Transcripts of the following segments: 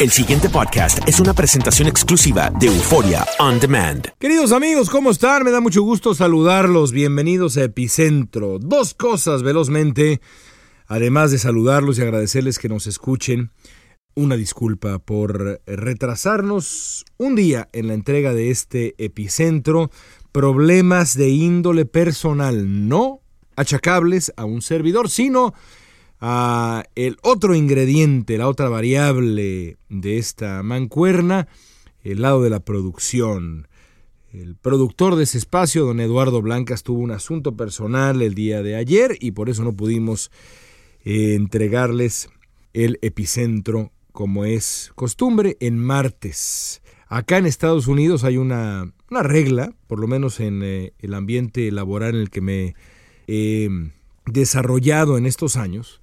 El siguiente podcast es una presentación exclusiva de Euforia On Demand. Queridos amigos, ¿cómo están? Me da mucho gusto saludarlos. Bienvenidos a Epicentro. Dos cosas velozmente, además de saludarlos y agradecerles que nos escuchen. Una disculpa por retrasarnos un día en la entrega de este epicentro. Problemas de índole personal, no achacables a un servidor, sino a el otro ingrediente, la otra variable de esta mancuerna, el lado de la producción. El productor de ese espacio, don Eduardo Blancas, tuvo un asunto personal el día de ayer y por eso no pudimos eh, entregarles el epicentro como es costumbre en martes. Acá en Estados Unidos hay una, una regla, por lo menos en eh, el ambiente laboral en el que me he desarrollado en estos años,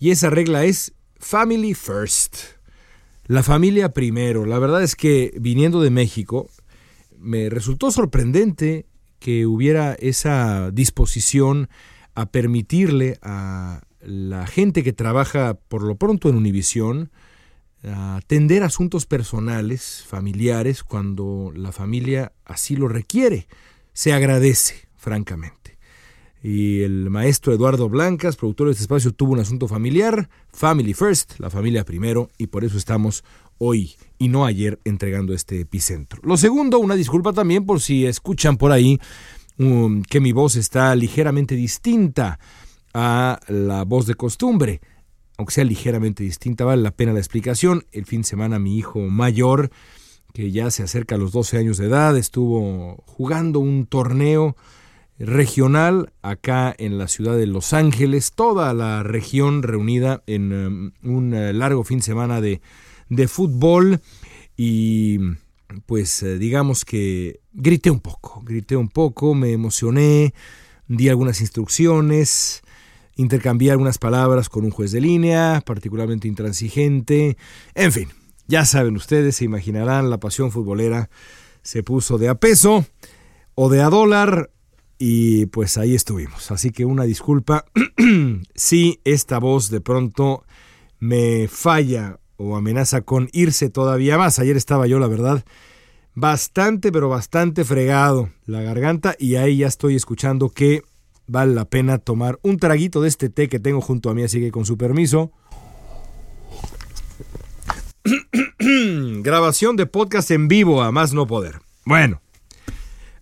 y esa regla es Family First. La familia primero. La verdad es que viniendo de México, me resultó sorprendente que hubiera esa disposición a permitirle a la gente que trabaja por lo pronto en Univisión atender asuntos personales, familiares, cuando la familia así lo requiere. Se agradece, francamente y el maestro Eduardo Blancas, productor de este espacio, tuvo un asunto familiar, Family First, la familia primero, y por eso estamos hoy y no ayer entregando este epicentro. Lo segundo, una disculpa también por si escuchan por ahí um, que mi voz está ligeramente distinta a la voz de costumbre. Aunque sea ligeramente distinta, vale la pena la explicación. El fin de semana mi hijo mayor, que ya se acerca a los 12 años de edad, estuvo jugando un torneo regional acá en la ciudad de Los Ángeles, toda la región reunida en um, un uh, largo fin de semana de, de fútbol. Y pues uh, digamos que grité un poco, grité un poco, me emocioné, di algunas instrucciones, intercambié algunas palabras con un juez de línea, particularmente intransigente, en fin, ya saben ustedes, se imaginarán, la pasión futbolera se puso de a peso o de a dólar y pues ahí estuvimos. Así que una disculpa si esta voz de pronto me falla o amenaza con irse todavía más. Ayer estaba yo, la verdad, bastante, pero bastante fregado la garganta y ahí ya estoy escuchando que vale la pena tomar un traguito de este té que tengo junto a mí, así que con su permiso. Grabación de podcast en vivo, a más no poder. Bueno,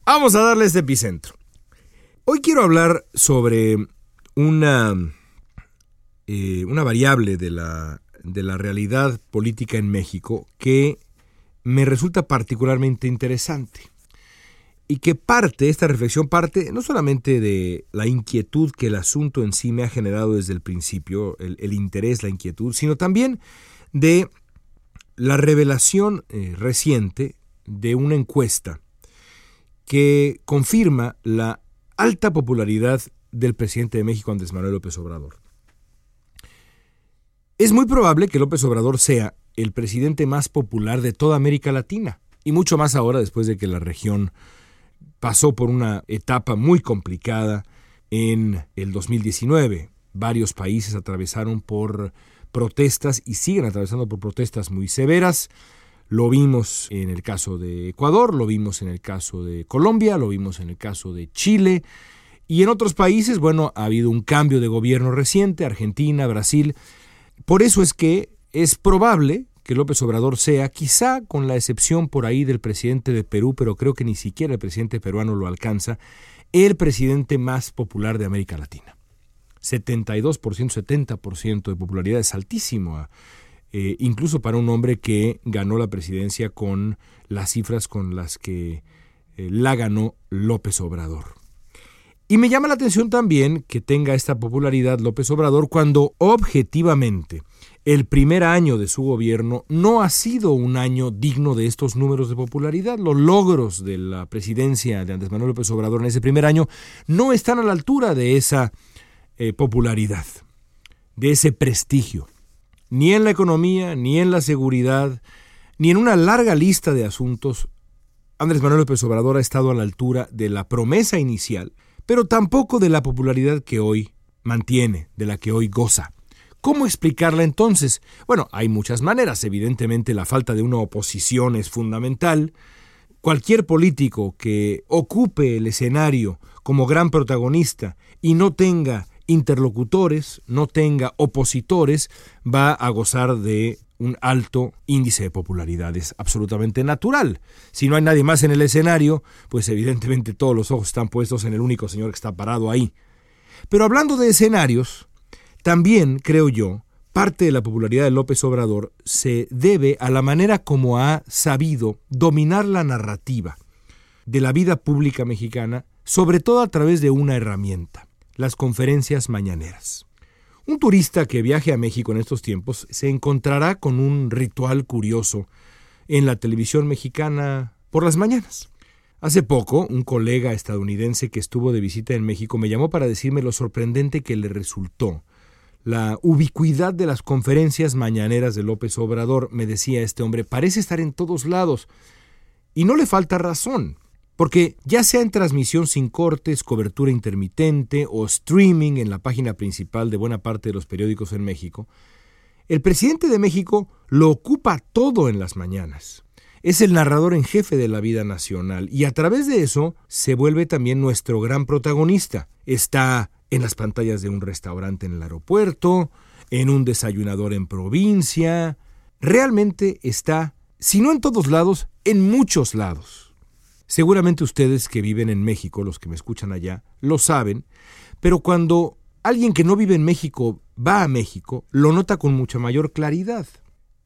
vamos a darle este epicentro. Hoy quiero hablar sobre una, eh, una variable de la, de la realidad política en México que me resulta particularmente interesante y que parte, esta reflexión parte no solamente de la inquietud que el asunto en sí me ha generado desde el principio, el, interés, la inquietud, sino también de la revelación eh, reciente de una encuesta que confirma la alta popularidad del presidente de México, Andrés Manuel López Obrador. Es muy probable que López Obrador sea el presidente más popular de toda América Latina, y mucho más ahora después de que la región pasó por una etapa muy complicada en el 2019. Varios países atravesaron por protestas y siguen atravesando por protestas muy severas. Lo vimos en el caso de Ecuador, lo vimos en el caso de Colombia, lo vimos en el caso de Chile. Y en otros países, bueno, ha habido un cambio de gobierno reciente, Argentina, Brasil. Por eso es que es probable que López Obrador sea, quizá con la excepción por ahí del presidente de Perú, pero creo que ni siquiera el presidente peruano lo alcanza, el presidente más popular de América Latina. 72%, 70% de popularidad es altísimo, eh, incluso para un hombre que ganó la presidencia con las cifras con las que eh, la ganó López Obrador. Y me llama la atención también que tenga esta popularidad López Obrador cuando objetivamente el primer año de su gobierno no ha sido un año digno de estos números de popularidad. Los logros de la presidencia de Andrés Manuel López Obrador en ese primer año no están a la altura de esa eh, popularidad, de ese prestigio. Ni en la economía, ni en la seguridad, ni en una larga lista de asuntos, Andrés Manuel López Obrador ha estado a la altura de la promesa inicial, pero tampoco de la popularidad que hoy mantiene, de la que hoy goza. ¿Cómo explicarla entonces? Bueno, hay muchas maneras. Evidentemente la falta de una oposición es fundamental. Cualquier político que ocupe el escenario como gran protagonista y no tenga interlocutores, no tenga opositores, va a gozar de un alto índice de popularidad. Es absolutamente natural. Si no hay nadie más en el escenario, pues evidentemente todos los ojos están puestos en el único señor que está parado ahí. Pero hablando de escenarios, también, creo yo, parte de la popularidad de López Obrador se debe a la manera como ha sabido dominar la narrativa de la vida pública mexicana, sobre todo a través de una herramienta, las conferencias mañaneras. Un turista que viaje a México en estos tiempos se encontrará con un ritual curioso en la televisión mexicana por las mañanas. Hace poco, un colega estadounidense que estuvo de visita en México me llamó para decirme lo sorprendente que le resultó la ubicuidad de las conferencias mañaneras de López Obrador, me decía este hombre, parece estar en todos lados. Y no le falta razón, porque ya sea en transmisión sin cortes, cobertura intermitente o streaming en la página principal de buena parte de los periódicos en México, el presidente de México lo ocupa todo en las mañanas. Es el narrador en jefe de la vida nacional y a través de eso se vuelve también nuestro gran protagonista. Está en las pantallas de un restaurante en el aeropuerto, en un desayunador en provincia. Realmente está, si no en todos lados, en muchos lados. Seguramente ustedes que viven en México, los que me escuchan allá, lo saben, pero cuando alguien que no vive en México va a México, lo nota con mucha mayor claridad.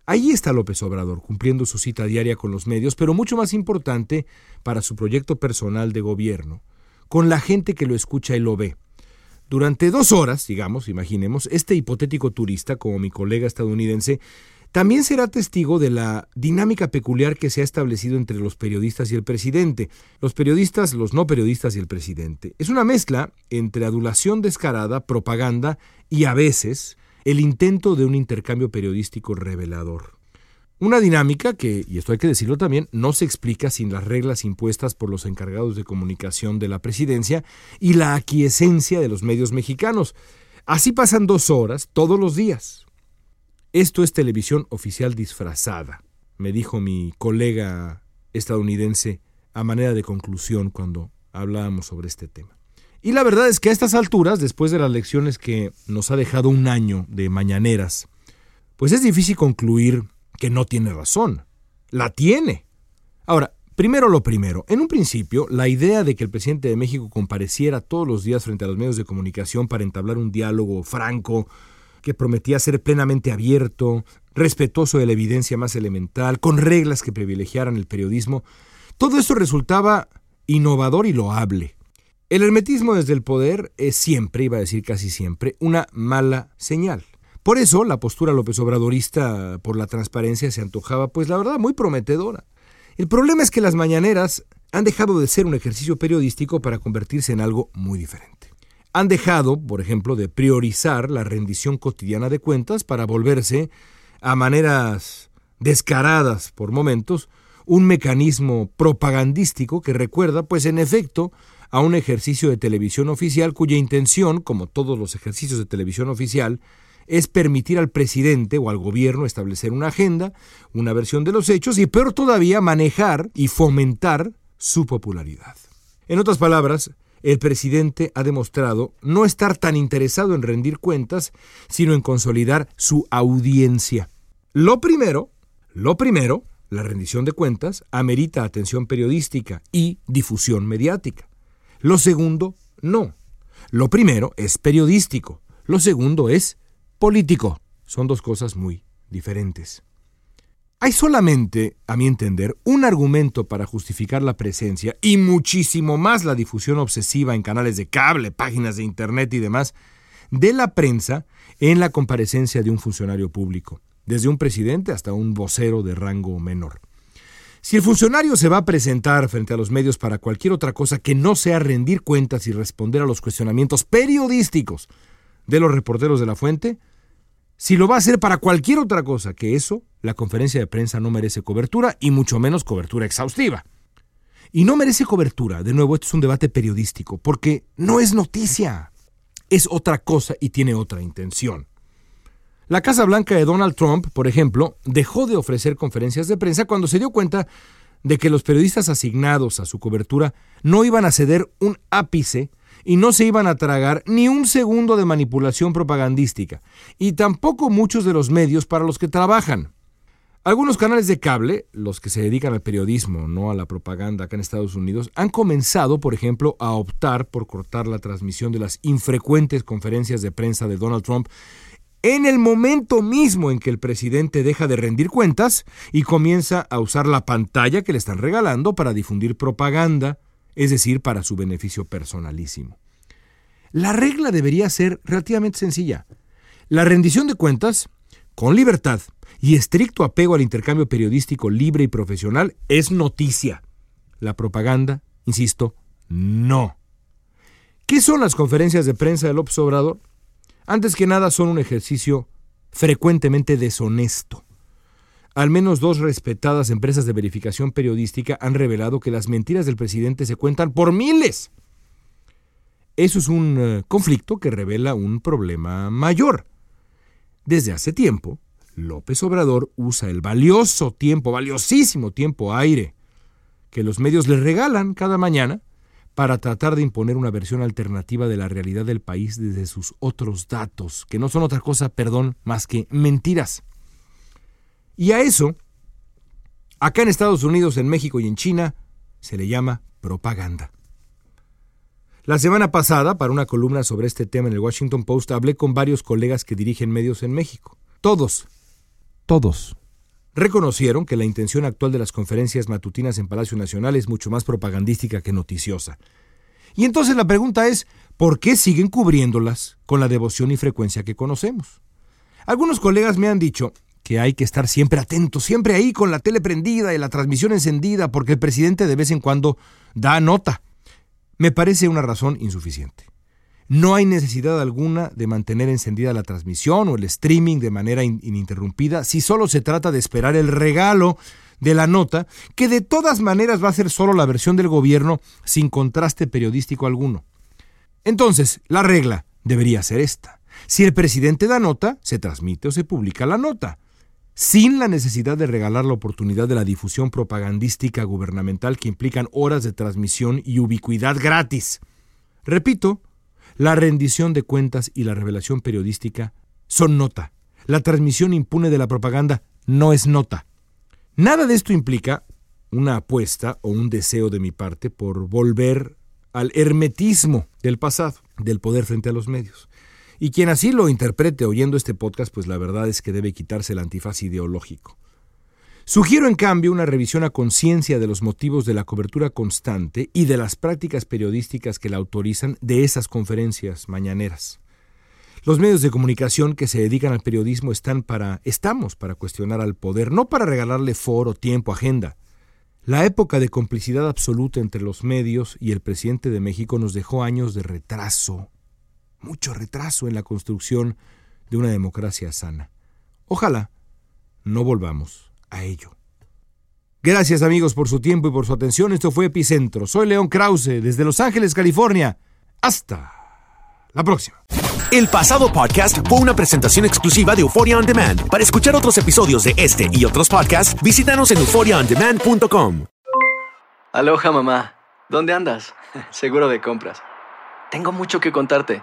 Ahí está López Obrador, cumpliendo su cita diaria con los medios, pero mucho más importante para su proyecto personal de gobierno, con la gente que lo escucha y lo ve. Durante dos horas, digamos, imaginemos, este hipotético turista, como mi colega estadounidense, también será testigo de la dinámica peculiar que se ha establecido entre los periodistas y el presidente, los periodistas, los no periodistas y el presidente. Es una mezcla entre adulación descarada, propaganda y a veces el intento de un intercambio periodístico revelador. Una dinámica que, y esto hay que decirlo también, no se explica sin las reglas impuestas por los encargados de comunicación de la presidencia y la aquiescencia de los medios mexicanos. Así pasan dos horas todos los días. Esto es televisión oficial disfrazada, me dijo mi colega estadounidense a manera de conclusión cuando hablábamos sobre este tema. Y la verdad es que a estas alturas, después de las lecciones que nos ha dejado un año de mañaneras, pues es difícil concluir que no tiene razón. La tiene. Ahora, primero lo primero. En un principio, la idea de que el presidente de México compareciera todos los días frente a los medios de comunicación para entablar un diálogo franco que prometía ser plenamente abierto, respetuoso de la evidencia más elemental, con reglas que privilegiaran el periodismo, todo esto resultaba innovador y loable. El hermetismo desde el poder es siempre, iba a decir casi siempre, una mala señal. Por eso la postura López Obradorista por la transparencia se antojaba, pues la verdad, muy prometedora. El problema es que las mañaneras han dejado de ser un ejercicio periodístico para convertirse en algo muy diferente. Han dejado, por ejemplo, de priorizar la rendición cotidiana de cuentas para volverse, a maneras descaradas por momentos, un mecanismo propagandístico que recuerda, pues en efecto, a un ejercicio de televisión oficial cuya intención, como todos los ejercicios de televisión oficial, es permitir al presidente o al gobierno establecer una agenda, una versión de los hechos y, peor todavía, manejar y fomentar su popularidad. En otras palabras, el presidente ha demostrado no estar tan interesado en rendir cuentas, sino en consolidar su audiencia. Lo primero, lo primero, la rendición de cuentas, amerita atención periodística y difusión mediática. Lo segundo, no. Lo primero es periodístico. Lo segundo es político. Son dos cosas muy diferentes. Hay solamente, a mi entender, un argumento para justificar la presencia y muchísimo más la difusión obsesiva en canales de cable, páginas de Internet y demás de la prensa en la comparecencia de un funcionario público, desde un presidente hasta un vocero de rango menor. Si el funcionario se va a presentar frente a los medios para cualquier otra cosa que no sea rendir cuentas y responder a los cuestionamientos periodísticos de los reporteros de la fuente, si lo va a hacer para cualquier otra cosa que eso, la conferencia de prensa no merece cobertura y mucho menos cobertura exhaustiva. Y no merece cobertura, de nuevo, esto es un debate periodístico, porque no es noticia, es otra cosa y tiene otra intención. La Casa Blanca de Donald Trump, por ejemplo, dejó de ofrecer conferencias de prensa cuando se dio cuenta de que los periodistas asignados a su cobertura no iban a ceder un ápice y no se iban a tragar ni un segundo de manipulación propagandística, y tampoco muchos de los medios para los que trabajan. Algunos canales de cable, los que se dedican al periodismo, no a la propaganda acá en Estados Unidos, han comenzado, por ejemplo, a optar por cortar la transmisión de las infrecuentes conferencias de prensa de Donald Trump en el momento mismo en que el presidente deja de rendir cuentas y comienza a usar la pantalla que le están regalando para difundir propaganda es decir, para su beneficio personalísimo. La regla debería ser relativamente sencilla. La rendición de cuentas, con libertad y estricto apego al intercambio periodístico libre y profesional, es noticia. La propaganda, insisto, no. ¿Qué son las conferencias de prensa del López Obrador? Antes que nada son un ejercicio frecuentemente deshonesto. Al menos dos respetadas empresas de verificación periodística han revelado que las mentiras del presidente se cuentan por miles. Eso es un eh, conflicto que revela un problema mayor. Desde hace tiempo, López Obrador usa el valioso tiempo, valiosísimo tiempo aire, que los medios le regalan cada mañana para tratar de imponer una versión alternativa de la realidad del país desde sus otros datos, que no son otra cosa, perdón, más que mentiras. Y a eso, acá en Estados Unidos, en México y en China, se le llama propaganda. La semana pasada, para una columna sobre este tema en el Washington Post, hablé con varios colegas que dirigen medios en México. Todos, todos, reconocieron que la intención actual de las conferencias matutinas en Palacio Nacional es mucho más propagandística que noticiosa. Y entonces la pregunta es, ¿por qué siguen cubriéndolas con la devoción y frecuencia que conocemos? Algunos colegas me han dicho que hay que estar siempre atentos, siempre ahí con la tele prendida y la transmisión encendida, porque el presidente de vez en cuando da nota. Me parece una razón insuficiente. No hay necesidad alguna de mantener encendida la transmisión o el streaming de manera ininterrumpida si solo se trata de esperar el regalo de la nota, que de todas maneras va a ser solo la versión del gobierno sin contraste periodístico alguno. Entonces, la regla debería ser esta. Si el presidente da nota, se transmite o se publica la nota sin la necesidad de regalar la oportunidad de la difusión propagandística gubernamental que implican horas de transmisión y ubicuidad gratis. Repito, la rendición de cuentas y la revelación periodística son nota. La transmisión impune de la propaganda no es nota. Nada de esto implica una apuesta o un deseo de mi parte por volver al hermetismo del pasado, del poder frente a los medios. Y quien así lo interprete oyendo este podcast, pues la verdad es que debe quitarse el antifaz ideológico. Sugiero en cambio una revisión a conciencia de los motivos de la cobertura constante y de las prácticas periodísticas que la autorizan de esas conferencias mañaneras. Los medios de comunicación que se dedican al periodismo están para estamos para cuestionar al poder, no para regalarle foro, tiempo, agenda. La época de complicidad absoluta entre los medios y el presidente de México nos dejó años de retraso, mucho retraso en la construcción de una democracia sana. Ojalá no volvamos a ello. Gracias amigos por su tiempo y por su atención. Esto fue Epicentro. Soy León Krause desde Los Ángeles, California. Hasta la próxima. El pasado podcast fue una presentación exclusiva de Euphoria On Demand. Para escuchar otros episodios de este y otros podcasts, visítanos en euphoriaondemand.com. Aloha mamá. ¿Dónde andas? Seguro de compras. Tengo mucho que contarte.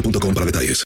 boostmobile.com para detalles.